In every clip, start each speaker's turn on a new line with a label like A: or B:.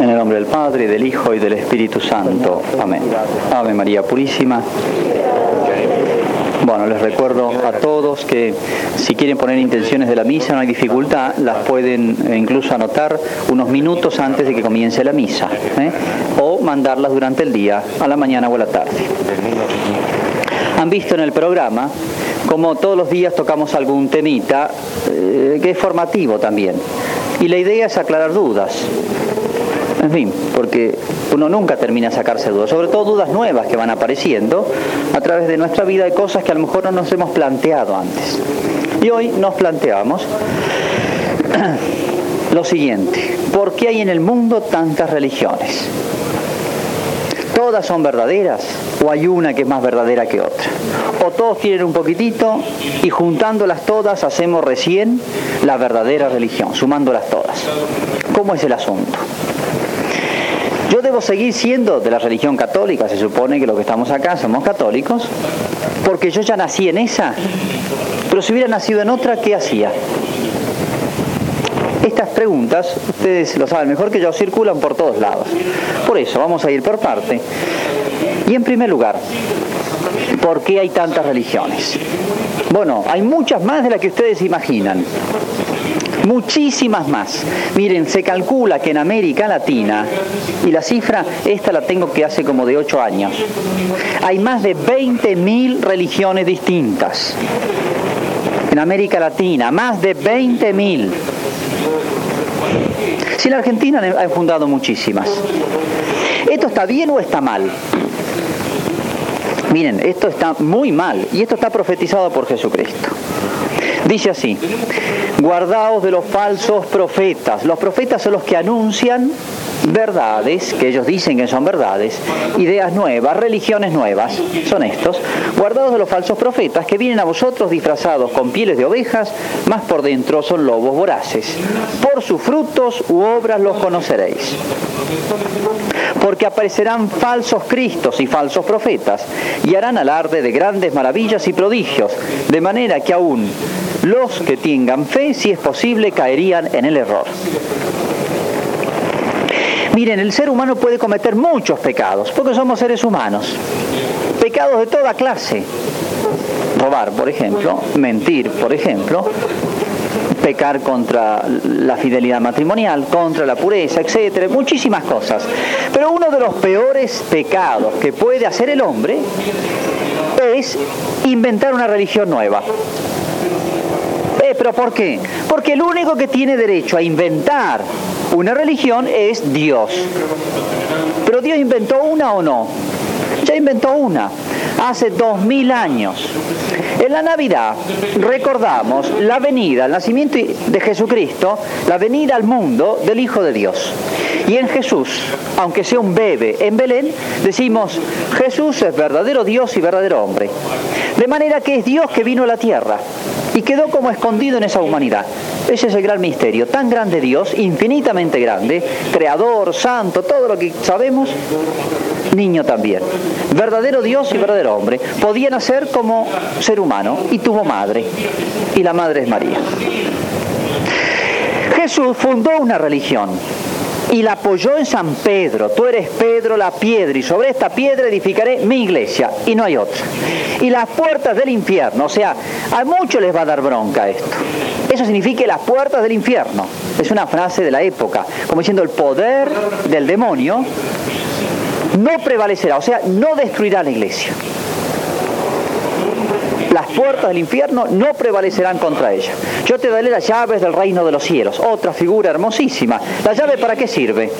A: En el nombre del Padre, del Hijo y del Espíritu Santo. Amén. Ave María Purísima. Bueno, les recuerdo a todos que si quieren poner intenciones de la misa no hay dificultad, las pueden eh, incluso anotar unos minutos antes de que comience la misa ¿eh? o mandarlas durante el día, a la mañana o a la tarde. Han visto en el programa como todos los días tocamos algún temita eh, que es formativo también. Y la idea es aclarar dudas. En fin, porque uno nunca termina de sacarse dudas, sobre todo dudas nuevas que van apareciendo a través de nuestra vida de cosas que a lo mejor no nos hemos planteado antes. Y hoy nos planteamos lo siguiente, ¿por qué hay en el mundo tantas religiones? ¿Todas son verdaderas o hay una que es más verdadera que otra? ¿O todos tienen un poquitito y juntándolas todas hacemos recién la verdadera religión, sumándolas todas? ¿Cómo es el asunto? Yo debo seguir siendo de la religión católica, se supone que los que estamos acá somos católicos, porque yo ya nací en esa, pero si hubiera nacido en otra, ¿qué hacía? Estas preguntas, ustedes lo saben mejor que yo, circulan por todos lados. Por eso, vamos a ir por parte. Y en primer lugar, ¿por qué hay tantas religiones? Bueno, hay muchas más de las que ustedes imaginan muchísimas más. Miren, se calcula que en América Latina, y la cifra, esta la tengo que hace como de 8 años, hay más de 20.000 religiones distintas. En América Latina, más de 20.000. Si en la Argentina han fundado muchísimas. ¿Esto está bien o está mal? Miren, esto está muy mal y esto está profetizado por Jesucristo. Dice así, guardaos de los falsos profetas. Los profetas son los que anuncian verdades, que ellos dicen que son verdades, ideas nuevas, religiones nuevas, son estos, guardados de los falsos profetas que vienen a vosotros disfrazados con pieles de ovejas, más por dentro son lobos voraces. Por sus frutos u obras los conoceréis. Porque aparecerán falsos cristos y falsos profetas, y harán alarde de grandes maravillas y prodigios, de manera que aún los que tengan fe, si es posible, caerían en el error. Miren, el ser humano puede cometer muchos pecados, porque somos seres humanos. Pecados de toda clase. Robar, por ejemplo, mentir, por ejemplo, pecar contra la fidelidad matrimonial, contra la pureza, etcétera, muchísimas cosas. Pero uno de los peores pecados que puede hacer el hombre es inventar una religión nueva. Eh, ¿Pero por qué? Porque el único que tiene derecho a inventar una religión es Dios. Pero Dios inventó una o no. Ya inventó una, hace dos mil años. En la Navidad recordamos la venida, el nacimiento de Jesucristo, la venida al mundo del Hijo de Dios. Y en Jesús, aunque sea un bebé en Belén, decimos, Jesús es verdadero Dios y verdadero hombre. De manera que es Dios que vino a la tierra y quedó como escondido en esa humanidad. Ese es el gran misterio, tan grande Dios, infinitamente grande, creador, santo, todo lo que sabemos, niño también. Verdadero Dios y verdadero hombre. Podía nacer como ser humano y tuvo madre, y la madre es María. Jesús fundó una religión y la apoyó en San Pedro. Tú eres Pedro la piedra y sobre esta piedra edificaré mi iglesia y no hay otra. Y las puertas del infierno, o sea, a muchos les va a dar bronca esto. Eso significa las puertas del infierno. Es una frase de la época, como diciendo el poder del demonio no prevalecerá, o sea, no destruirá la iglesia las puertas del infierno no prevalecerán contra ella. Yo te daré las llaves del reino de los cielos. Otra figura hermosísima. ¿La llave para qué sirve?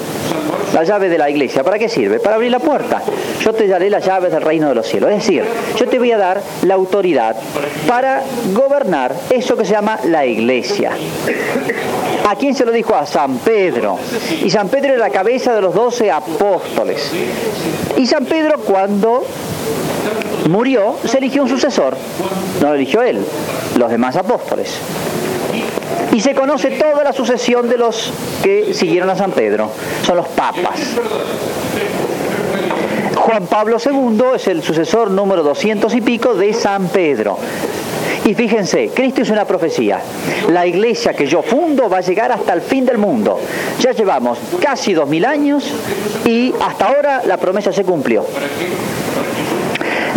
A: La llave de la iglesia, ¿para qué sirve? Para abrir la puerta. Yo te daré las llaves del reino de los cielos. Es decir, yo te voy a dar la autoridad para gobernar eso que se llama la iglesia. ¿A quién se lo dijo? A San Pedro. Y San Pedro era la cabeza de los doce apóstoles. Y San Pedro cuando murió, se eligió un sucesor. No lo eligió él, los demás apóstoles. Y se conoce toda la sucesión de los que siguieron a San Pedro. Son los papas. Juan Pablo II es el sucesor número 200 y pico de San Pedro. Y fíjense, Cristo es una profecía. La iglesia que yo fundo va a llegar hasta el fin del mundo. Ya llevamos casi dos mil años y hasta ahora la promesa se cumplió.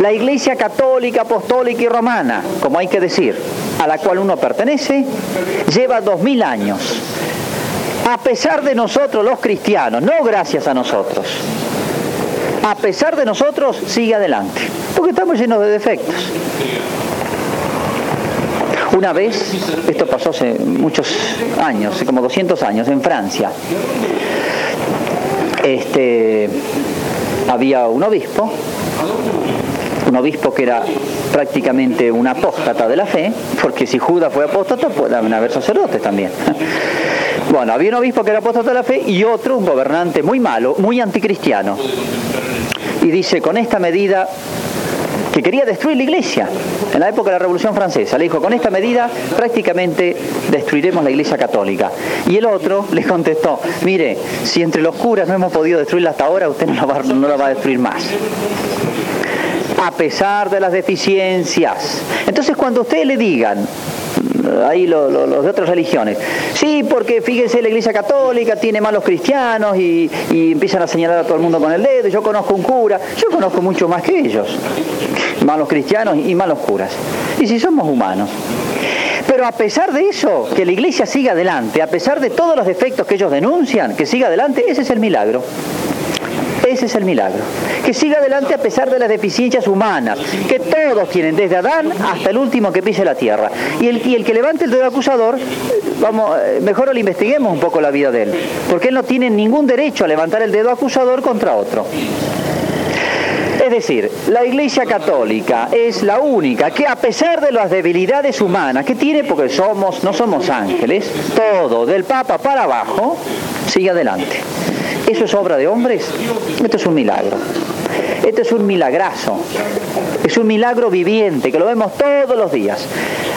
A: La iglesia católica, apostólica y romana, como hay que decir, a la cual uno pertenece, lleva dos mil años. A pesar de nosotros los cristianos, no gracias a nosotros, a pesar de nosotros, sigue adelante, porque estamos llenos de defectos. Una vez, esto pasó hace muchos años, como 200 años, en Francia, este, había un obispo un obispo que era prácticamente un apóstata de la fe, porque si Judas fue apóstata, pueden haber sacerdotes también. Bueno, había un obispo que era apóstata de la fe y otro, un gobernante muy malo, muy anticristiano. Y dice, con esta medida que quería destruir la iglesia en la época de la Revolución Francesa. Le dijo, con esta medida prácticamente destruiremos la iglesia católica. Y el otro le contestó, mire, si entre los curas no hemos podido destruirla hasta ahora, usted la no la va a destruir más a pesar de las deficiencias. Entonces cuando ustedes le digan, ahí los de otras religiones. Sí, porque fíjense, la iglesia católica tiene malos cristianos y, y, empiezan a señalar a todo el mundo con el dedo. Yo conozco un cura, yo conozco mucho más que ellos. Malos cristianos y malos curas. Y si somos humanos. Pero a pesar de eso, que la iglesia siga adelante, a pesar de todos los defectos que ellos denuncian, que siga adelante, ese es el milagro. Ese es el milagro. Que siga adelante a pesar de las deficiencias humanas, que todos tienen, desde Adán hasta el último que pise la tierra. Y el, y el que levante el dedo acusador, vamos, eh, mejor lo investiguemos un poco la vida de él, porque él no tiene ningún derecho a levantar el dedo acusador contra otro. Es decir, la Iglesia Católica es la única que a pesar de las debilidades humanas que tiene, porque somos, no somos ángeles, todo, del Papa para abajo, sigue adelante. ¿Eso es obra de hombres? Esto es un milagro. Esto es un milagrazo. Es un milagro viviente que lo vemos todos los días.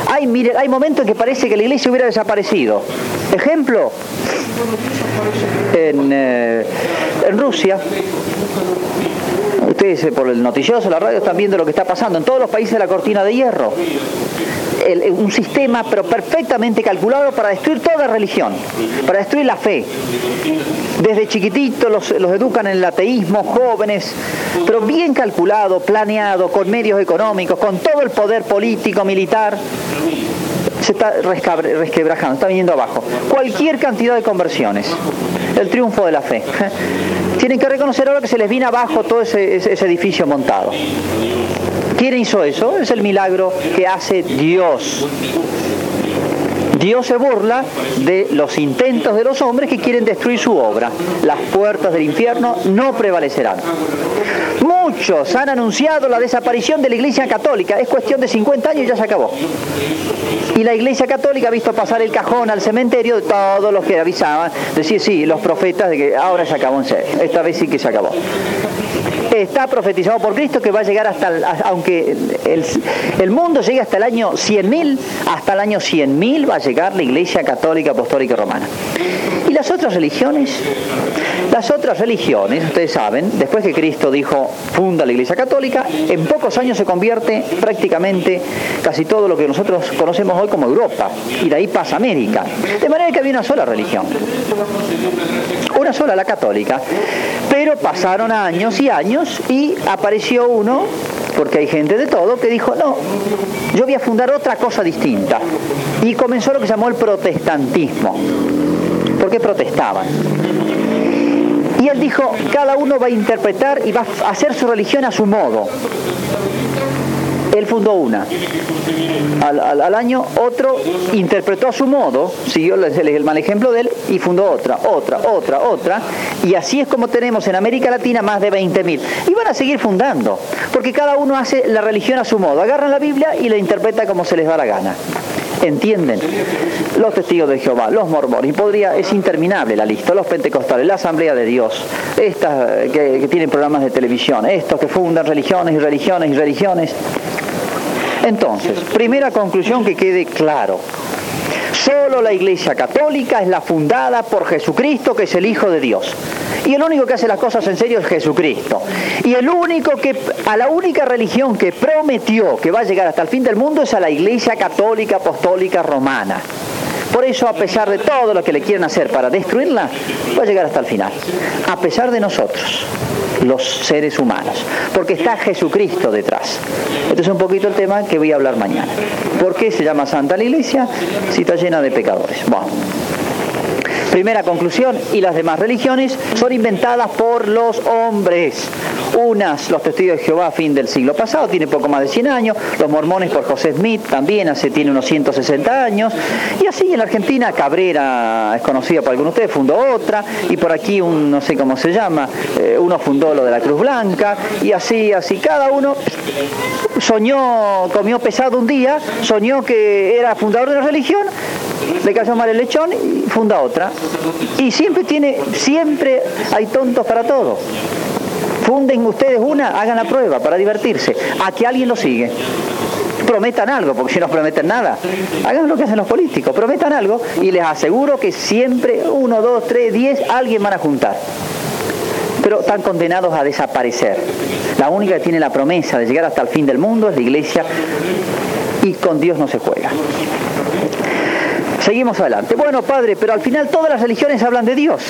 A: Hay, hay momentos en que parece que la iglesia hubiera desaparecido. Ejemplo, en, eh, Rusia, ustedes eh, por el noticioso, la radio están viendo lo que está pasando en todos los países de la cortina de hierro un sistema pero perfectamente calculado para destruir toda religión, para destruir la fe. Desde chiquititos los, los educan en el ateísmo, jóvenes, pero bien calculado, planeado, con medios económicos, con todo el poder político, militar se está resquebrajando, está viniendo abajo. Cualquier cantidad de conversiones, el triunfo de la fe. Tienen que reconocer ahora que se les viene abajo todo ese edificio montado. ¿Quién hizo eso? Es el milagro que hace Dios. Dios se burla de los intentos de los hombres que quieren destruir su obra. Las puertas del infierno no prevalecerán. Muchos han anunciado la desaparición de la Iglesia Católica. Es cuestión de 50 años y ya se acabó. Y la Iglesia Católica ha visto pasar el cajón al cementerio de todos los que avisaban. Decir, sí, los profetas de que ahora se acabó en serio. Esta vez sí que se acabó está profetizado por Cristo que va a llegar hasta, aunque el, mundo llegue hasta el año 100.000, hasta el año 100.000 va a llegar la Iglesia Católica Apostólica Romana. ¿Y las otras religiones? Las otras religiones, ustedes saben, después que Cristo dijo, funda la Iglesia Católica, en pocos años se convierte prácticamente casi todo lo que nosotros conocemos hoy como Europa, y de ahí pasa América. De manera que había una sola religión, una sola, la católica. Pero pasaron años y años y apareció uno, porque hay gente de todo, que dijo, no, yo voy a fundar otra cosa distinta. Y comenzó lo que se llamó el protestantismo, porque protestaban. Y él dijo, cada uno va a interpretar y va a hacer su religión a su modo. Él fundó una. Al, año otro interpretó a su modo, siguió el, mal ejemplo de él y fundó otra, otra, otra, otra. Y así es como tenemos en América Latina más de 20.000. Y van a seguir fundando, porque cada uno hace la religión a su modo. Agarran la Biblia y la interpreta como se les da la gana entienden los testigos de Jehová, los mormones, y podría, es interminable la lista, los pentecostales, la asamblea de Dios, estas que, que, tienen programas de televisión, estos que fundan religiones y religiones y religiones. Entonces, primera conclusión que quede claro. Solo la Iglesia Católica es la fundada por Jesucristo, que es el Hijo de Dios. Y el único que hace las cosas en serio es Jesucristo. Y el único que, a la única religión que prometió que va a llegar hasta el fin del mundo es a la Iglesia Católica Apostólica Romana. Por eso, a pesar de todo lo que le quieren hacer para destruirla, va a llegar hasta el final. A pesar de nosotros, los seres humanos. Porque está Jesucristo detrás. Este es un poquito el tema que voy a hablar mañana. ¿Por qué se llama Santa la Iglesia si está llena de pecadores? Bueno. Primera conclusión, y las demás religiones son inventadas por los hombres. Unas, los testigos de Jehová a fin del siglo pasado, tiene poco más de 100 años, los mormones por José Smith también hace, tiene unos 160 años, y así en la Argentina Cabrera es conocida por algunos de ustedes, fundó otra, y por aquí un, no sé cómo se llama, eh, uno fundó lo de la Cruz Blanca, y así, así, cada uno soñó, comió pesado un día, soñó que era fundador de la religión, le cayó mal el lechón y funda otra. Y siempre tiene, siempre hay tontos para todo. Funden ustedes una, hagan la prueba para divertirse. A que alguien lo sigue. Prometan algo, porque si no prometen nada, hagan lo que hacen los políticos, prometan algo y les aseguro que siempre uno, dos, tres, diez, alguien van a juntar. Pero están condenados a desaparecer. La única que tiene la promesa de llegar hasta el fin del mundo es la iglesia y con Dios no se juega. Seguimos adelante. Bueno, padre, pero al final todas las religiones hablan de Dios.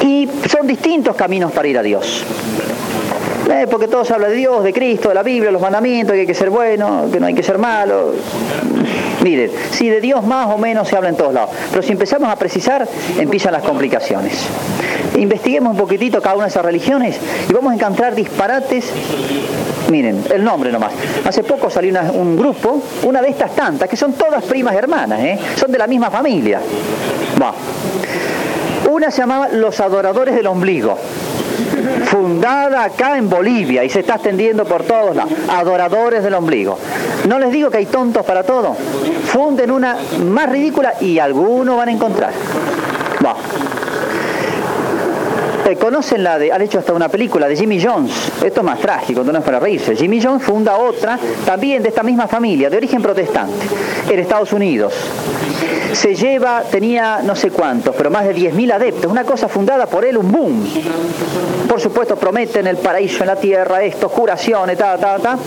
A: Y son distintos caminos para ir a Dios. Eh, porque todos hablan de Dios, de Cristo, de la Biblia, los mandamientos, que hay que ser bueno, que no hay que ser malo. Miren, si de Dios más o menos se habla en todos lados, pero si empezamos a precisar, empiezan las complicaciones. Investiguemos un poquitito cada una de esas religiones y vamos a encontrar disparates Miren, el nombre nomás. Hace poco salió un grupo, una de estas tantas, que son todas primas hermanas, ¿eh? son de la misma familia. Una se llamaba Los Adoradores del Ombligo, fundada acá en Bolivia y se está extendiendo por todos lados. Adoradores del Ombligo. No les digo que hay tontos para todo. Funden una más ridícula y algunos van a encontrar. Eh, conocen la de, han hecho hasta una película de Jimmy Jones, esto es más trágico, no es para reírse. Jimmy Jones funda otra, también de esta misma familia, de origen protestante, en Estados Unidos. Se lleva, tenía no sé cuántos, pero más de 10.000 adeptos, una cosa fundada por él, un boom. Por supuesto, prometen el paraíso en la tierra, esto, curaciones, ta, ta, ta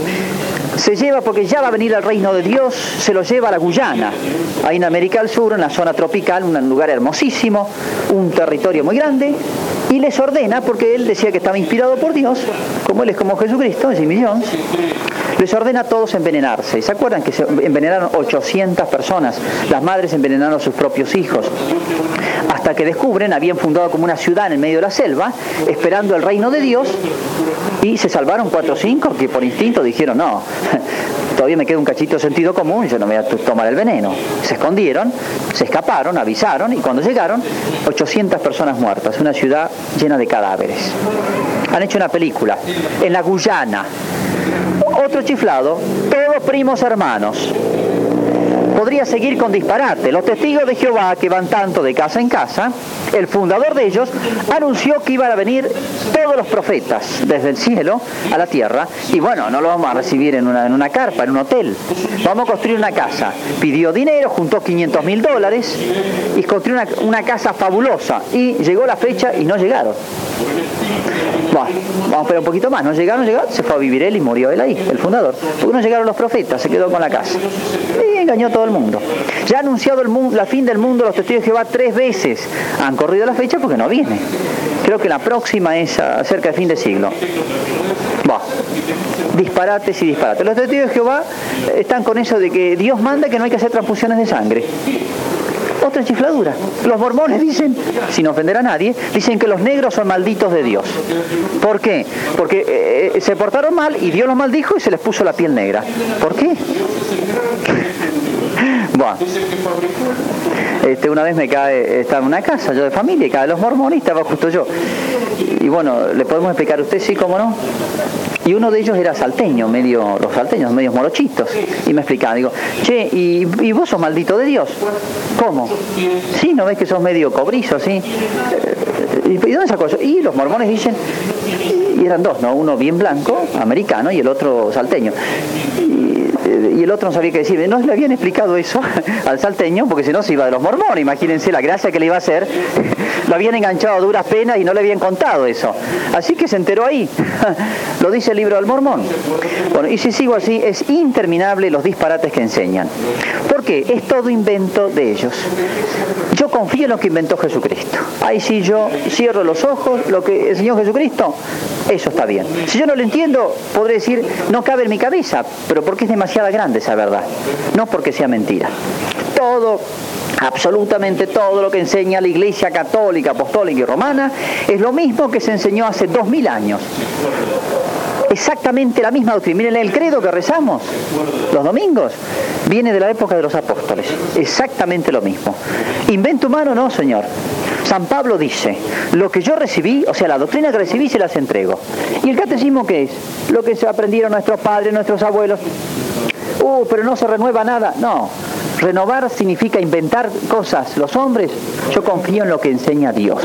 A: se lleva porque ya va a venir el reino de Dios, se lo lleva a la Guyana, ahí en América del Sur, en la zona tropical, un lugar hermosísimo, un territorio muy grande, y les ordena, porque él decía que estaba inspirado por Dios, como él es como Jesucristo, Jimmy Jones, les ordena a todos envenenarse. ¿Se acuerdan que se envenenaron 800 personas? Las madres envenenaron a sus propios hijos. Hasta que descubren, habían fundado como una ciudad en el medio de la selva, esperando el reino de Dios, y se salvaron cuatro o cinco que por instinto dijeron, no, todavía me queda un cachito de sentido común, yo no voy a tomar el veneno. Se escondieron, se escaparon, avisaron y cuando llegaron, 800 personas muertas, una ciudad llena de cadáveres. Han hecho una película en la Guyana. Otro chiflado, todos primos hermanos podría seguir con disparate. Los testigos de Jehová, que van tanto de casa en casa, el fundador de ellos anunció que iban a venir todos los profetas desde el cielo a la tierra y bueno, no lo vamos a recibir en una, en una carpa, en un hotel. Vamos a construir una casa. Pidió dinero, juntó 500 mil dólares y construyó una, casa fabulosa. Y llegó la fecha y no llegaron. Bueno, vamos a esperar un poquito más. No llegaron, llegaron, se fue a vivir él y murió él ahí, el fundador. Porque no llegaron los profetas, se quedó con la casa. Y engañó todo el mundo. Ya ha anunciado el mundo, la fin del mundo los testigos de Jehová tres veces. Han corrido la fecha porque no viene. Creo que la próxima es cerca del fin de siglo. Va. Disparates y disparates. Los testigos de Jehová están con eso de que Dios manda que no hay que hacer transfusiones de sangre otra chifladura. Los mormones dicen, sin ofender a nadie, dicen que los negros son malditos de Dios. ¿Por qué? Porque eh, eh, se portaron mal y Dios los maldijo y se les puso la piel negra. ¿Por qué? Bueno, este, una vez me cae, estaba en una casa, yo de familia, y cae los mormones, estaba justo yo. Y bueno, ¿le podemos explicar a usted sí, cómo no? Y uno de ellos era salteño, medio, los salteños, medios morochitos. Y me explicaba, digo, che, ¿y, vos sos maldito de Dios? ¿Cómo? Sí, ¿no ves que sos medio cobrizo, sí? ¿Y, dónde sacó eso? Y los mormones dicen, y eran dos, ¿no? Uno bien blanco, americano, y el otro salteño. Y, y el otro no sabía qué decir. No le habían explicado eso al salteño, porque si no se iba de los mormones. Imagínense la gracia que le iba a hacer. Lo habían enganchado a duras penas y no le habían contado eso. Así que se enteró ahí. Lo dice el libro del mormón. Bueno, y si sigo así, es interminable los disparates que enseñan. ¿Por qué? Es todo invento de ellos. Yo confío en lo que inventó Jesucristo. Ahí sí yo cierro los ojos, lo que enseñó Jesucristo, eso está bien. Si yo no lo entiendo, podré decir, no cabe en mi cabeza, pero porque es demasiado grande esa verdad, no porque sea mentira. Todo absolutamente todo lo que enseña la Iglesia católica, apostólica y romana es lo mismo que se enseñó hace dos mil años exactamente la misma doctrina. Miren el credo que rezamos los domingos, viene de la época de los apóstoles, exactamente lo mismo. Invento humano no, Señor. San Pablo dice, lo que yo recibí, o sea, la doctrina que recibí se las entrego. ¿Y el catecismo qué es? Lo que se aprendieron nuestros padres, nuestros abuelos. Uh, pero no se renueva nada. No, renovar significa inventar cosas. Los hombres, yo confío en lo que enseña Dios.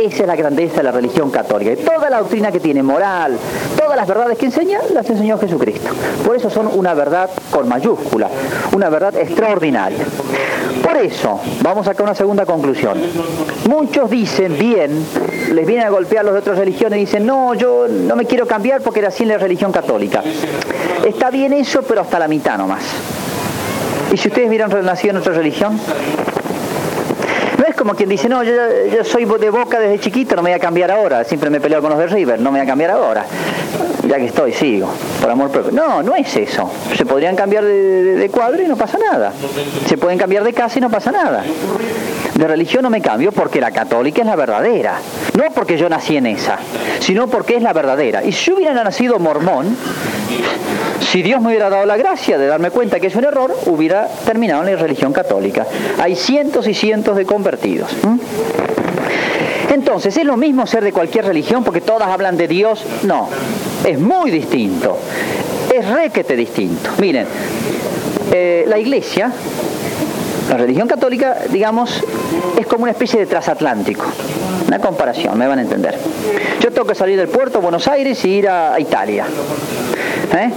A: Esa es la grandeza de la religión católica. Y toda la doctrina que tiene, moral, todas las verdades que enseña, las enseñó Jesucristo. Por eso son una verdad con mayúscula, una verdad extraordinaria. Por eso, vamos a una segunda conclusión. Muchos dicen bien, les vienen a golpear los de otras religiones y dicen, no, yo no me quiero cambiar porque era así en la religión católica. Está bien eso, pero hasta la mitad nomás. ¿Y si ustedes miran nacido en otra religión? Es como quien dice, no, yo, soy de boca desde chiquito, no me voy a cambiar ahora, siempre me peleo con los de River, no me voy a cambiar ahora. Ya que estoy, sigo, por amor propio. No, no es eso. Se podrían cambiar de, cuadro y no pasa nada. Se pueden cambiar de casa y no pasa nada. De religión no me cambio porque la católica es la verdadera. No porque yo nací en esa, sino porque es la verdadera. Y si hubiera nacido mormón, si Dios me hubiera dado la gracia de darme cuenta que es un error, hubiera terminado en la religión católica. Hay cientos y cientos de convertidos. Entonces, ¿es lo mismo ser de cualquier religión porque todas hablan de Dios? No, es muy distinto. Es requete distinto. Miren, eh, la iglesia, la religión católica, digamos, es como una especie de transatlántico. Una comparación, me van a entender. Yo tengo que salir del puerto de Buenos Aires y ir a, Italia. ¿Eh?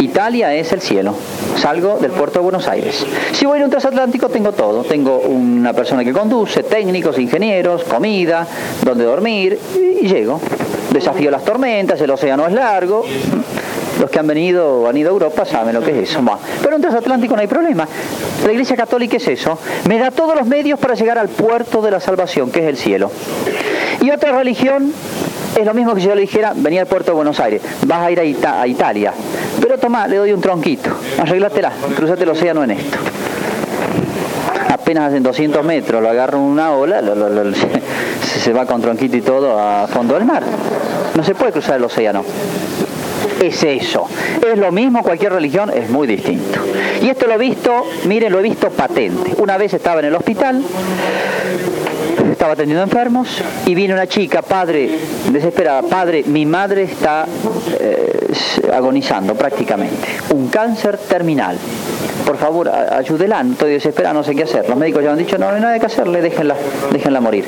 A: Italia es el cielo. Salgo del puerto de Buenos Aires. Si voy a un transatlántico tengo todo. Tengo una persona que conduce, técnicos, ingenieros, comida, donde dormir y, llego. Desafío las tormentas, el océano es largo. Los que han venido han ido a Europa saben lo que es eso. Pero en transatlántico no hay problema. La Iglesia Católica es eso. Me da todos los medios para llegar al puerto de la salvación, que es el cielo. Y otra religión es lo mismo que si yo le dijera, venía al puerto de Buenos Aires, vas a ir a, Italia. Pero toma, le doy un tronquito, arreglátela, cruzate el océano en esto. Apenas en 200 metros lo agarro en una ola, se va con tronquito y todo a fondo del mar. No se puede cruzar el océano es eso. Es lo mismo, cualquier religión es muy distinto. Y esto lo he visto, miren, lo he visto patente. Una vez estaba en el hospital, estaba atendiendo enfermos y vino una chica, padre, desesperada, padre, mi madre está eh, agonizando prácticamente, un cáncer terminal. Por favor, ayúdela, estoy desesperada, no sé qué hacer. Los médicos ya han dicho, no, no hay nada que hacerle, déjenla, déjenla morir.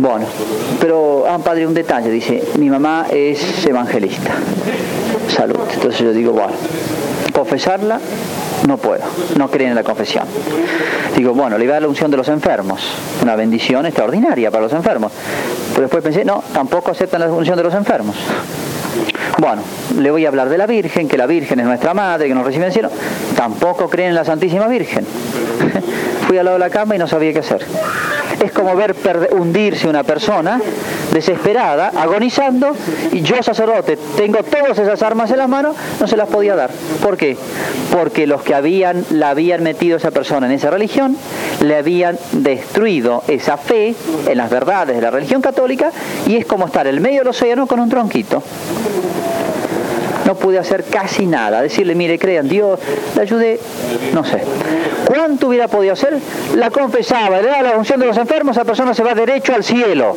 A: Bueno, pero, ah, padre, un detalle, dice, mi mamá es evangelista. Salud. Entonces yo digo, bueno, confesarla no puedo, no creen en la confesión. Digo, bueno, le iba a dar la unción de los enfermos, una bendición extraordinaria para los enfermos. Pero después pensé, no, tampoco aceptan la unción de los enfermos. Bueno, le voy a hablar de la Virgen, que la Virgen es nuestra madre, que nos recibe en el cielo. Tampoco creen en la Santísima Virgen. Fui al lado de la cama y no sabía qué hacer es como ver hundirse una persona desesperada, agonizando, y yo sacerdote tengo todas esas armas en las manos, no se las podía dar. ¿Por qué? Porque los que habían, la habían metido a esa persona en esa religión, le habían destruido esa fe en las verdades de la religión católica, y es como estar en medio del océano con un tronquito no pude hacer casi nada. Decirle, mire, crean, Dios, le ayudé, no sé. ¿Cuánto hubiera podido hacer? La confesaba, le da la unción de los enfermos, esa persona se va derecho al cielo.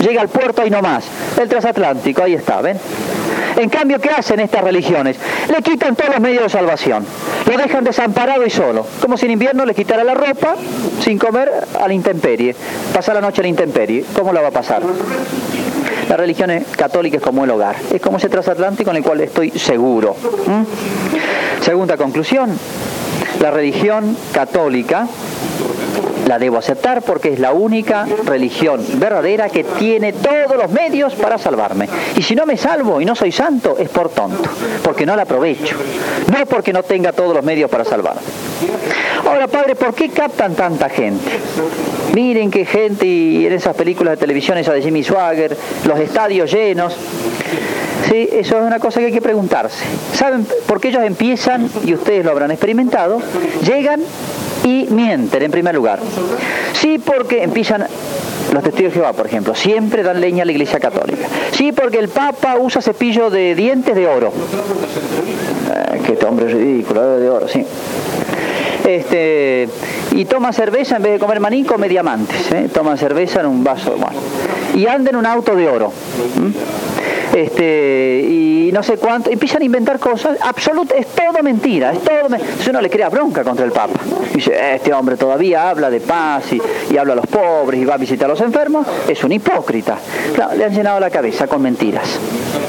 A: Llega al puerto y no más. El transatlántico, ahí está, ¿ven? En cambio, ¿qué hacen estas religiones? Le quitan todos los medios de salvación. Lo dejan desamparado y solo. Como si en invierno le quitara la ropa sin comer a la intemperie. Pasa la noche a la intemperie. ¿Cómo la va a pasar? La religión católica es como el hogar, es como ese transatlántico en el cual estoy seguro. Segunda conclusión, la religión católica la debo aceptar porque es la única religión verdadera que tiene todos los medios para salvarme. Y si no me salvo y no soy santo, es por tonto, porque no la aprovecho, no porque no tenga todos los medios para salvarme. Ahora, padre, ¿por qué captan tanta gente? Miren qué gente y en esas películas de televisión, esa de Jimmy Swagger, los estadios llenos. Sí, eso es una cosa que hay que preguntarse. ¿Saben por qué ellos empiezan, y ustedes lo habrán experimentado, llegan y mienten en primer lugar. Sí, porque empiezan los testigos de Jehová, por ejemplo, siempre dan leña a la iglesia católica. Sí, porque el Papa usa cepillo de dientes de oro. Eh, qué hombre ridículo, de oro, sí. Este, y toma cerveza en vez de comer maní, come diamantes. ¿eh? Toma cerveza en un vaso. Bueno. Y anda en un auto de oro este, y no sé cuánto, empiezan a inventar cosas, absoluta, es todo mentira, es todo Entonces uno le crea bronca contra el Papa. Dice, este hombre todavía habla de paz y, habla a los pobres y va a visitar a los enfermos, es un hipócrita. le han llenado la cabeza con mentiras.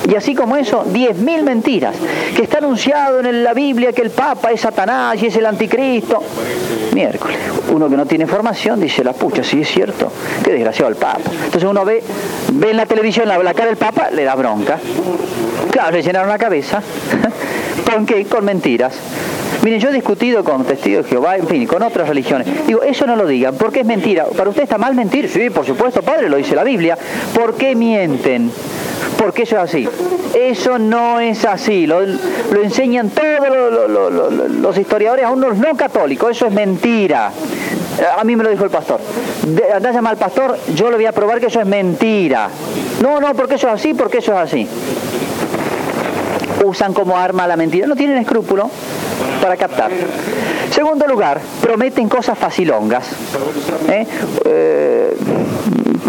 A: Y así como eso, diez mil mentiras, que está anunciado en la Biblia que el Papa es Satanás y es el anticristo. Miércoles, uno que no tiene formación dice, la pucha, sí es cierto, qué desgraciado el Papa. Entonces uno ve, ve en la televisión la, la cara del Papa, le da bronca Claro, le llenaron la cabeza. ¿Con qué? Con mentiras. Miren, yo he discutido con testigos de Jehová, en fin, con otras religiones. Digo, eso no lo digan, porque es mentira. ¿Para usted está mal mentir? Sí, por supuesto, padre, lo dice la Biblia. ¿Por qué mienten? Porque eso es así. Eso no es así. Lo, enseñan todos los historiadores, a unos no católicos. Eso es mentira. A mí me lo dijo el pastor. Andá a llamar al pastor, yo le voy a probar que eso es mentira. No, no, porque eso es así, porque eso es así. Usan como arma la mentira. No tienen escrúpulo para captar. Segundo lugar, prometen cosas facilongas. ¿Eh? Eh,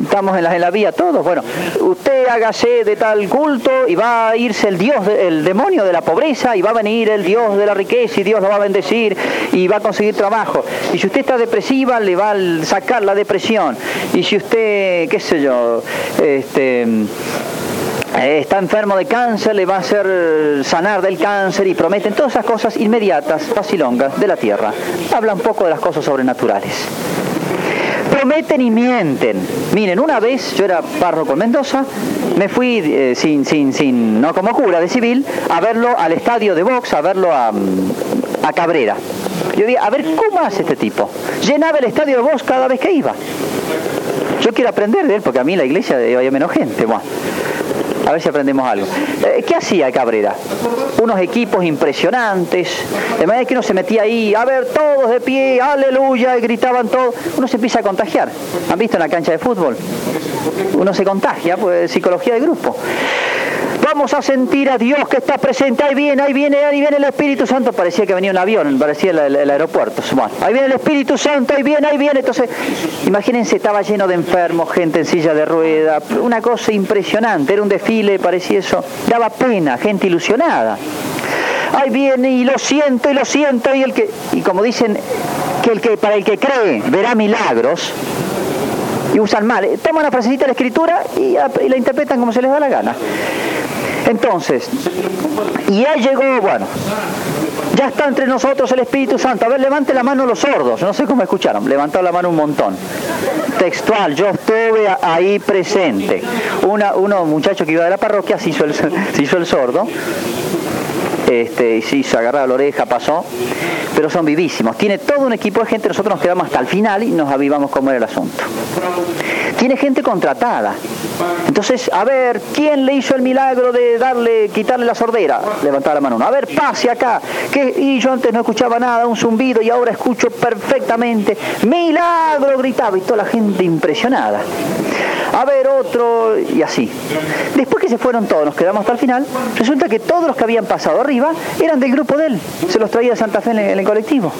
A: estamos en la, en la vía todos. Bueno, usted hágase de tal culto y va a irse el Dios, el demonio de la pobreza y va a venir el Dios de la riqueza y Dios lo va a bendecir y va a conseguir trabajo. Y si usted está depresiva, le va a sacar la depresión. Y si usted, qué sé yo, este eh, está enfermo de cáncer, le va a hacer sanar del cáncer y prometen todas esas cosas inmediatas, facilongas de la tierra. Habla un poco de las cosas sobrenaturales prometen y mienten. Miren, una vez yo era párroco en Mendoza, me fui eh, sin, sin, sin, no como cura de civil, a verlo al estadio de box, a verlo a, Cabrera. Yo dije, a ver, ¿cómo hace este tipo? Llenaba el estadio de box cada vez que iba. Yo quiero aprender de él, porque a mí la iglesia había menos gente. A ver si aprendemos algo. Eh, ¿Qué hacía Cabrera? Unos equipos impresionantes, de manera que uno se metía ahí, a ver, todos de pie, aleluya, gritaban todos. Uno se empieza a contagiar. ¿Han visto en la cancha de fútbol? Uno se contagia, pues psicología de grupo. Vamos a sentir a Dios que está presente. Ahí viene, ahí viene, ahí viene el Espíritu Santo. Parecía que venía un avión, parecía el, aeropuerto. Bueno, ahí viene el Espíritu Santo, ahí viene, ahí viene. Entonces, imagínense, estaba lleno de enfermos, gente en silla de rueda, una cosa impresionante. Era un desfile, parecía eso. Daba pena, gente ilusionada. Ahí viene y lo siento y lo siento y el que y como dicen que el que para el que cree verá milagros usan mal. Toman una frasecita de la escritura y, la interpretan como se les da la gana. Entonces, y ya llegó, bueno, ya está entre nosotros el Espíritu Santo. A ver, levante la mano los sordos. No sé cómo escucharon. Levantó la mano un montón. Textual, yo estuve ahí presente. Una, uno, muchacho que iba de la parroquia hizo el, se hizo el sordo este, y sí, se agarraba la oreja, pasó, pero son vivísimos. Tiene todo un equipo de gente, nosotros nos quedamos hasta el final y nos avivamos como era el asunto. Tiene gente contratada. Entonces, a ver, ¿quién le hizo el milagro de darle, quitarle la sordera? Levantaba la mano uno. A ver, pase acá. que Y yo antes no escuchaba nada, un zumbido, y ahora escucho perfectamente. ¡Milagro! gritaba, y toda la gente impresionada a ver otro, y así. Después que se fueron todos, nos quedamos hasta el final, resulta que todos los que habían pasado arriba eran del grupo de él, se los traía de Santa Fe en el, colectivo.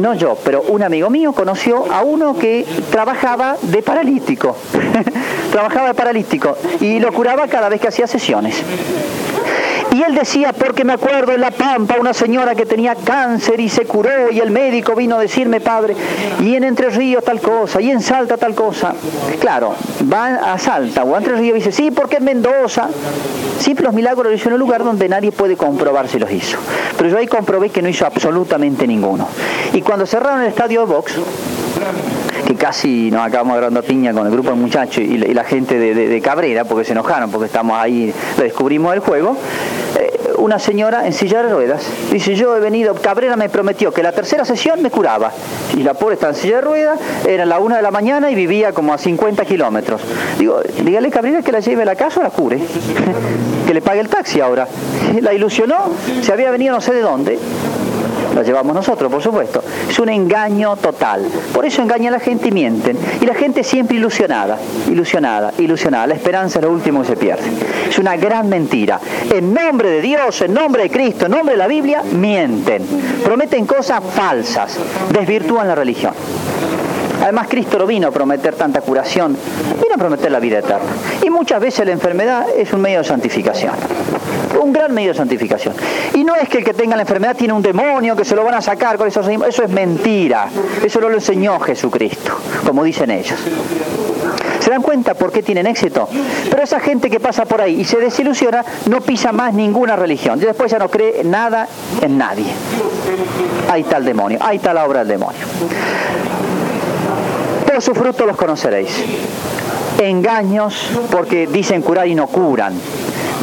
A: No yo, pero un amigo mío conoció a uno que trabajaba de paralítico, trabajaba de paralítico y lo curaba cada vez que hacía sesiones. Y él decía, porque me acuerdo en La Pampa, una señora que tenía cáncer y se curó y el médico vino a decirme, padre, y en Entre Ríos tal cosa, y en Salta tal cosa. Claro, va a Salta o a Entre Ríos y dice, sí, porque en Mendoza. Sí, los milagros los hizo en un lugar donde nadie puede comprobar si los hizo. Pero yo ahí comprobé que no hizo absolutamente ninguno. Y cuando cerraron el estadio de box, que casi nos acabamos agarrando piña con el grupo de muchachos y, la, gente de, Cabrera, porque se enojaron, porque estamos ahí, lo descubrimos el juego, eh, una señora en silla de ruedas. Dice, yo he venido, Cabrera me prometió que la tercera sesión me curaba. Y la pobre está en silla de ruedas, era la una de la mañana y vivía como a 50 kilómetros. Digo, dígale Cabrera que la lleve a la casa o la cure. que le pague el taxi ahora. La ilusionó, se había venido no sé de dónde la llevamos nosotros, por supuesto. Es un engaño total. Por eso engañan a la gente y mienten. Y la gente siempre ilusionada, ilusionada, ilusionada. La esperanza es lo último que se pierde. Es una gran mentira. En nombre de Dios, en nombre de Cristo, en nombre de la Biblia, mienten. Prometen cosas falsas. Desvirtúan la religión. Además, Cristo no vino a prometer tanta curación, vino a prometer la vida eterna. Y muchas veces la enfermedad es un medio de santificación un gran medio de santificación. Y no es que el que tenga la enfermedad tiene un demonio que se lo van a sacar con eso, eso es mentira. Eso no lo enseñó Jesucristo, como dicen ellos. ¿Se dan cuenta por qué tienen éxito? Pero esa gente que pasa por ahí y se desilusiona no pisa más ninguna religión. Y después ya no cree nada en nadie. Está el demonio, está la obra del demonio. Por su fruto los conoceréis. Engaños porque dicen curar y no curan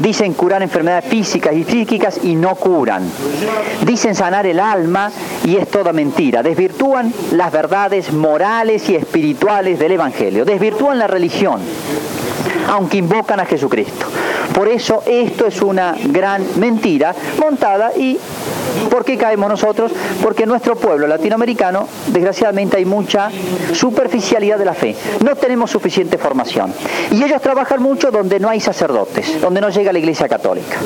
A: Dicen curar enfermedades físicas y psíquicas y no curan. Dicen sanar el alma y es toda mentira. Desvirtúan las verdades morales y espirituales del Evangelio. Desvirtúan la religión, aunque invocan a Jesucristo. Por eso esto es una gran mentira montada y ¿por qué caemos nosotros? Porque en nuestro pueblo latinoamericano desgraciadamente hay mucha superficialidad de la fe. No tenemos suficiente formación. Y ellos trabajan mucho donde no hay sacerdotes, donde no llega la iglesia católica.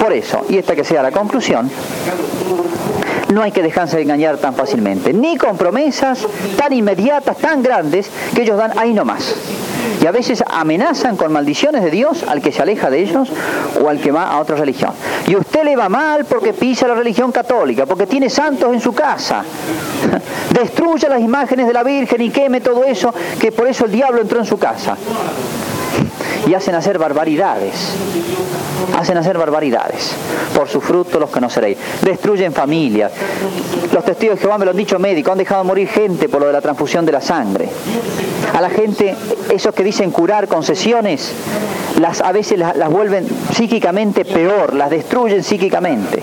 A: Por eso, y esta que sea la conclusión, no hay que dejarse de engañar tan fácilmente, ni con promesas tan inmediatas, tan grandes, que ellos dan ahí nomás y a veces amenazan con maldiciones de Dios al que se aleja de ellos o al que va a otra religión. Y usted le va mal porque pisa la religión católica, porque tiene santos en su casa. Destruya las imágenes de la Virgen y queme todo eso, que por eso el diablo entró en su casa. Y hacen hacer barbaridades hacen hacer barbaridades. Por su fruto los conoceréis. Destruyen familias. Los testigos de Jehová me lo han dicho médicos, han dejado morir gente por lo de la transfusión de la sangre. A la gente, esos que dicen curar concesiones, las, a veces las, las vuelven psíquicamente peor, las destruyen psíquicamente.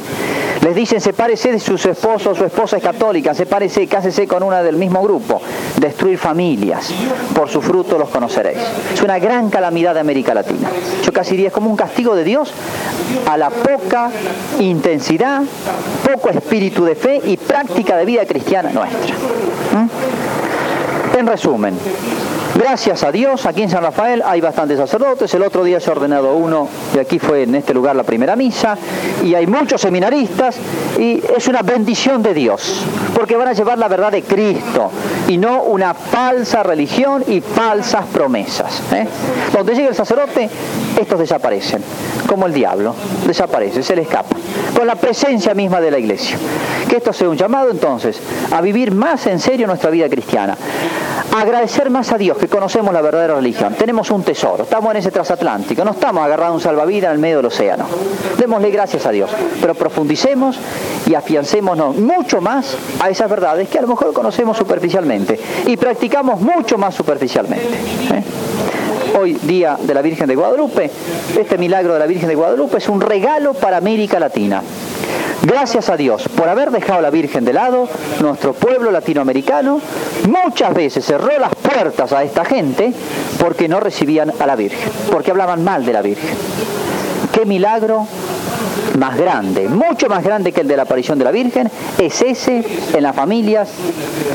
A: Les dicen, sepárese de su esposo, su esposa es católica, sepárese, cásese con una del mismo grupo. Destruir familias, por su fruto los conoceréis. Es una gran calamidad de América Latina. Yo casi diría, es como un castigo de Dios a la poca intensidad, poco espíritu de fe y práctica de vida cristiana nuestra. ¿Mm? En resumen, Gracias a Dios, aquí en San Rafael hay bastantes sacerdotes, el otro día se ha ordenado uno y aquí fue en este lugar la primera misa, y hay muchos seminaristas y es una bendición de Dios, porque van a llevar la verdad de Cristo y no una falsa religión y falsas promesas. ¿eh? Donde llegue el sacerdote, estos desaparecen, como el diablo, desaparece, se le escapa, con la presencia misma de la iglesia. Que esto sea un llamado entonces a vivir más en serio nuestra vida cristiana, agradecer más a Dios que conocemos la verdadera religión. Tenemos un tesoro, estamos en ese transatlántico, no estamos agarrando un salvavidas en el medio del océano. Démosle gracias a Dios, pero profundicemos y afiancémonos mucho más a esas verdades que a lo mejor conocemos superficialmente y practicamos mucho más superficialmente. ¿eh? Hoy, día de la Virgen de Guadalupe, este milagro de la Virgen de Guadalupe es un regalo para América Latina. Gracias a Dios por haber dejado a la Virgen de lado, nuestro pueblo latinoamericano muchas veces cerró las puertas a esta gente porque no recibían a la Virgen, porque hablaban mal de la Virgen. Qué milagro más grande, mucho más grande que el de la aparición de la Virgen, es ese en las familias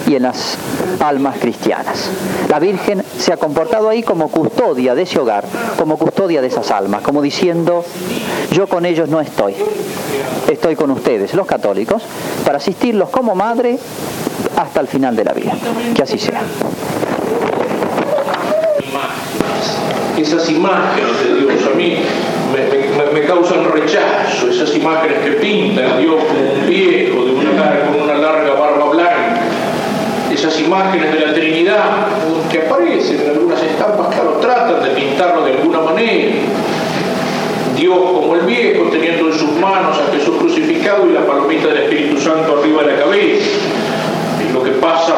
A: y en las almas cristianas. La Virgen se ha comportado ahí como custodia de ese hogar, como custodia de esas almas, como diciendo, yo con ellos no estoy, estoy con ustedes, los católicos, para asistirlos como madre hasta el final de la vida. Que así sea.
B: Esas imágenes de Dios a mí me, causan rechazo, esas imágenes que pintan Dios como un viejo de una larga, con una larga barba blanca, esas imágenes de la Trinidad que aparecen en algunas estampas, claro, tratan de pintarlo de alguna manera. Dios como el viejo teniendo en sus manos a Jesús crucificado y la palomita del Espíritu Santo arriba de la cabeza. Es lo que pasa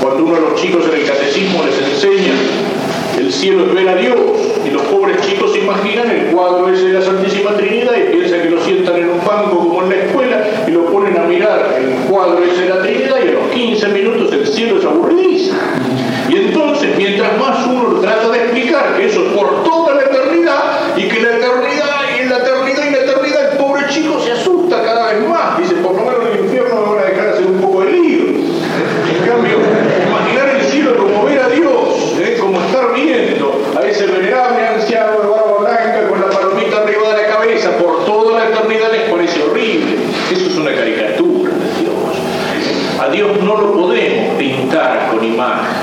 B: cuando uno de los chicos en el catecismo les enseña el cielo es ver a Dios y los pobres chicos se imaginan el cuadro ese de la Santísima Trinidad y piensan que lo sientan en un banco como en la escuela y lo ponen a mirar el cuadro ese de la Trinidad y a los 15 minutos el cielo es aburridísimo. Y entonces, mientras más uno trata de explicar que eso es por toda la eternidad y que la eternidad y en la eternidad y la eternidad el pobre chico se asusta cada vez más. Dice, por lo menos en el infierno me van a dejar hacer un poco de lío. En cambio, imaginar el cielo como ver a Dios, ¿eh? como estar viendo a ese venerable anciano de barba blanca con la palomita arriba de la cabeza por toda la eternidad les parece horrible. Eso es una caricatura de Dios. A Dios no lo podemos pintar con imágenes.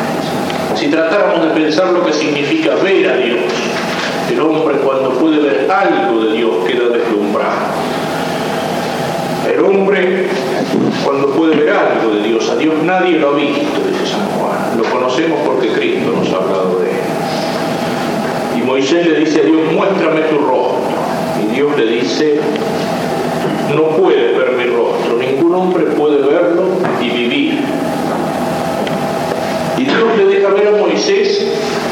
B: Si tratáramos de pensar lo que significa ver a Dios, el hombre cuando puede ver algo de Dios queda deslumbrado. El hombre cuando puede ver algo de Dios, a Dios nadie lo ha visto, dice San Juan. Lo conocemos porque Cristo nos ha hablado de él. Y Moisés le dice a Dios, muéstrame tu rostro. Y Dios le dice, no puedes ver mi rostro, ningún hombre puede verlo y vivir. Y Dios le deja ver a Moisés,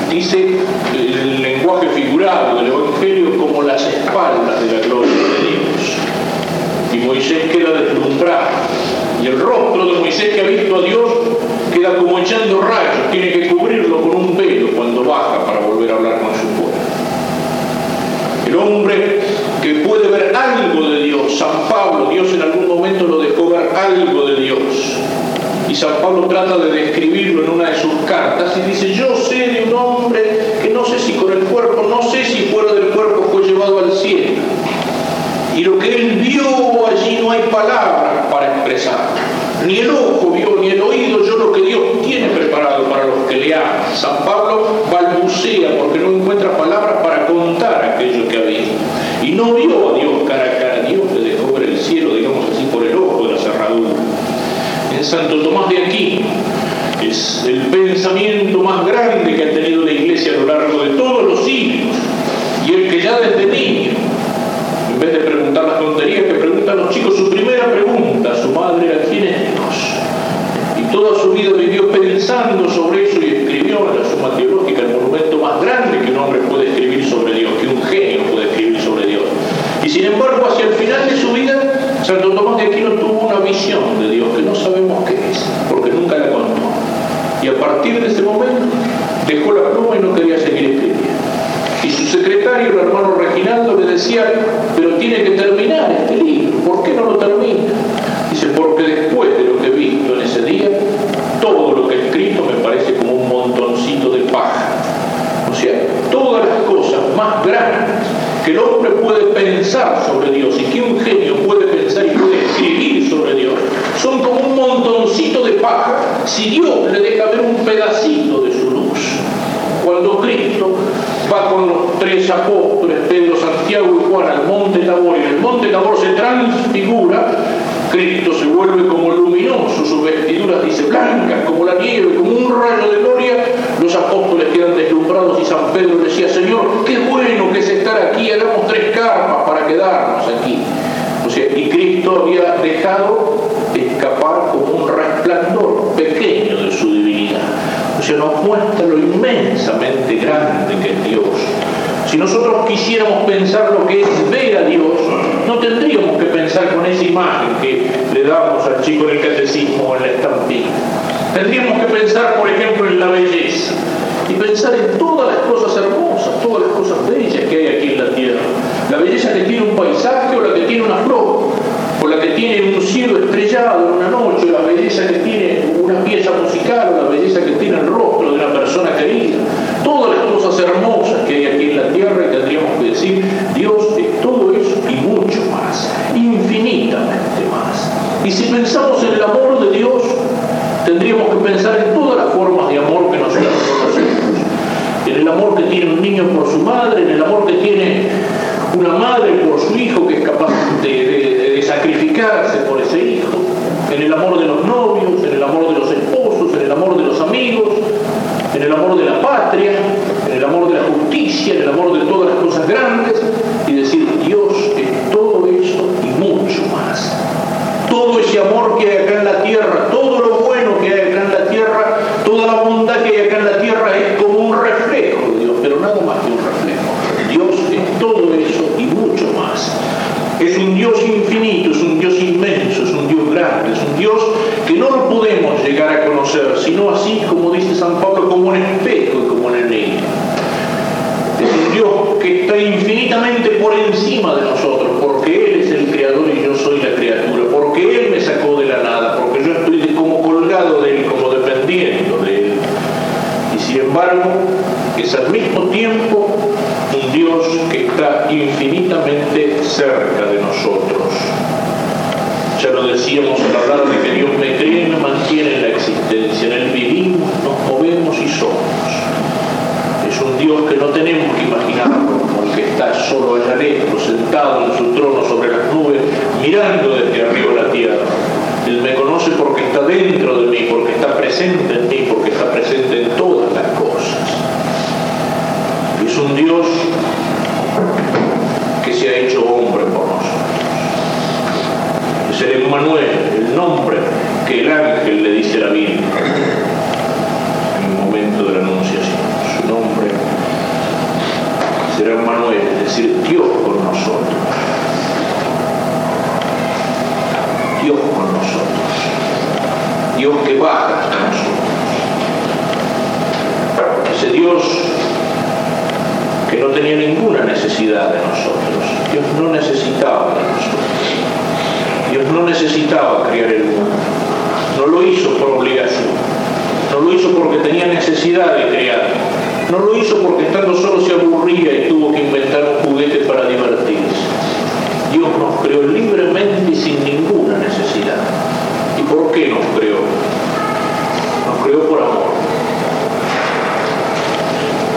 B: dice el lenguaje figurado del Evangelio, como las espaldas de la gloria de Dios. Y Moisés queda deslumbrado. Y el rostro de Moisés que ha visto a Dios queda como echando rayos, tiene que cubrirlo con un velo cuando baja para volver a hablar con su pueblo. El hombre que puede ver algo de Dios, San Pablo, Dios en algún momento lo dejó ver algo de Dios. Y San Pablo trata de describirlo en una de sus cartas y dice, yo sé de un hombre que no sé si con el cuerpo, no sé si fuera del cuerpo fue llevado al cielo. Y lo que él vio allí no hay palabras para expresar. Ni el ojo vio, ni el oído yo lo que Dios tiene preparado para los que le aman. San Pablo balbucea porque no encuentra palabras para contar aquello que ha visto. Y no vio a Dios cara a cara. Dios le dejó ver el cielo, digamos así, por el ojo de la cerradura. En Santo Tomás de Aquino es el pensamiento más grande que ha tenido la Iglesia a lo largo de todos los siglos. Y el que ya desde niño en vez de preguntar las tonterías que preguntan los chicos, su primera pregunta a su madre era ¿quién es Dios? Y toda su vida vivió pensando sobre eso y escribió en la Suma Teológica el monumento más grande que un hombre puede escribir sobre Dios, que un genio puede escribir sobre Dios. Y sin embargo, hacia el final de su vida, Santo Tomás de Aquino tuvo una visión de Dios que no sabemos qué es, porque nunca la contó. Y a partir de ese momento dejó la pluma y no quería seguir escribiendo. Y su secretario, el hermano Reginaldo, le decía, pero tiene que terminar este libro, ¿por qué no lo termina? Dice, porque después de lo que he visto en ese día, todo lo que he escrito me parece como un montoncito de paja. O sea, todas las cosas más grandes que el hombre puede pensar sobre Dios y que un genio puede pensar y puede escribir sobre Dios, son como un montoncito de paja si Dios le deja ver un pedacito de su luz. Cuando Cristo va con los tres apóstoles, Pedro, Santiago y Juan, al monte Tabor, y el monte Tabor se transfigura, Cristo se vuelve como luminoso, sus vestiduras dice blancas como la nieve, como un rayo de gloria, los apóstoles quedan deslumbrados y San Pedro decía, Señor, qué bueno que es estar aquí, hagamos tres carpas para quedarnos aquí. O sea, y Cristo había dejado Nos muestra lo inmensamente grande que es Dios. Si nosotros quisiéramos pensar lo que es ver a Dios, no tendríamos que pensar con esa imagen que le damos al chico en el catecismo o en la estampilla. Tendríamos que pensar, por ejemplo, en la belleza y pensar en todas las cosas hermosas, todas las cosas bellas que hay aquí en la tierra. La belleza que tiene un paisaje o la que tiene una flor, la que tiene un cielo estrellado en una noche, la belleza que tiene una pieza musical, la belleza que tiene el rostro de una persona querida. Todas las cosas hermosas que hay aquí en la tierra y tendríamos que decir, Dios es todo eso y mucho más, infinitamente más. Y si pensamos en el amor de Dios, tendríamos que pensar en todas las formas de amor que nosotros conocemos. En el amor que tiene un niño por su madre, en el amor que tiene una madre por su hijo que es capaz de, sacrificarse por ese hijo, en el amor de los novios, en el amor de los esposos, en el amor de los amigos, en el amor de la patria, en el amor de la justicia, en el amor de todas las cosas grandes, y decir, Dios es todo eso y mucho más. Todo ese amor que hay acá en la tierra, todo lo bueno que hay acá en la tierra, toda la bondad que hay acá en la tierra es como un reflejo de Dios, pero nada más que un reflejo. Dios es todo eso y mucho más. Es un Dios infinito, es un Dios inmenso, es un Dios grande, es un Dios que no lo podemos llegar a conocer, sino así como dice San Pablo, como un espejo y como un enigma. Es un Dios que está infinitamente por encima de nosotros, porque Él es el creador y yo soy la criatura, porque Él me sacó de la nada, porque yo estoy como colgado de Él, como dependiendo de Él. Y sin embargo, es al mismo tiempo Que está infinitamente cerca de nosotros. Ya lo decíamos al hablar de que Dios me cree y me mantiene en la existencia. En Él vivimos, nos movemos y somos. Es un Dios que no tenemos que imaginarlo como el que está solo allá lejos, sentado en su trono sobre las nubes, mirando desde arriba la tierra. Él me conoce porque está dentro de mí, porque está presente en mí, porque está presente en todas las cosas. Es un Dios se ha hecho hombre por nosotros. Es el Emmanuel, el nombre que el ángel le dice a la Virgen en el momento de la anunciación. Su nombre será Emmanuel, es decir, Dios con nosotros. Dios con nosotros. Dios que baja hasta nosotros. Ese Dios no tenía ninguna necesidad de nosotros. Dios no necesitaba de nosotros. Dios no necesitaba crear el mundo. No lo hizo por obligación. No lo hizo porque tenía necesidad de crear. No lo hizo porque estando solo se aburría y tuvo que inventar un juguete para divertirse. Dios nos creó libremente y sin ninguna necesidad. ¿Y por qué nos creó? Nos creó por amor.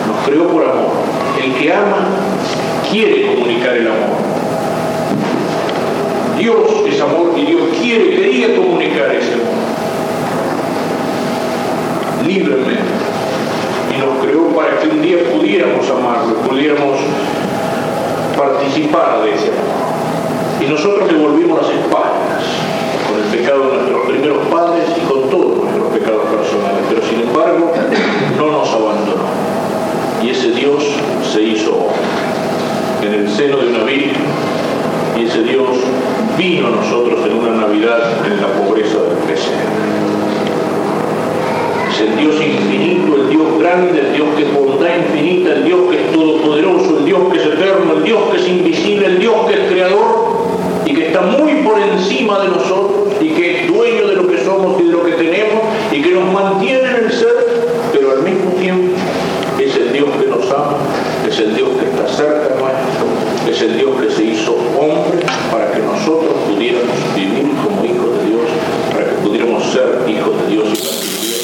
B: Nos creó por amor el que ama quiere comunicar el amor. Dios es amor y Dios quiere, quería comunicar ese amor. Libremente. Y nos creó para que un día pudiéramos amarlo, pudiéramos participar de ese amor. Y nosotros le volvimos las espaldas con el pecado de nuestros primeros padres y con todos nuestros pecados personales. Pero sin embargo, no nos abandonó y ese Dios se hizo en el seno de una Virgen y ese Dios vino a nosotros en una Navidad en la pobreza del presente. Es el Dios infinito, el Dios grande, el Dios que es bondad infinita, el Dios que es todopoderoso, el Dios que es eterno, el Dios que es invisible, el Dios que es creador y que está muy por encima de nosotros y que es dueño de lo que somos y de lo que tenemos y que nos mantiene en el ser, pero al mismo tiempo Es el Dios que está cerca nuestro, es el Dios que se hizo hombre para que nosotros pudiéramos vivir como hijos de Dios, para que pudiéramos ser hijos de Dios y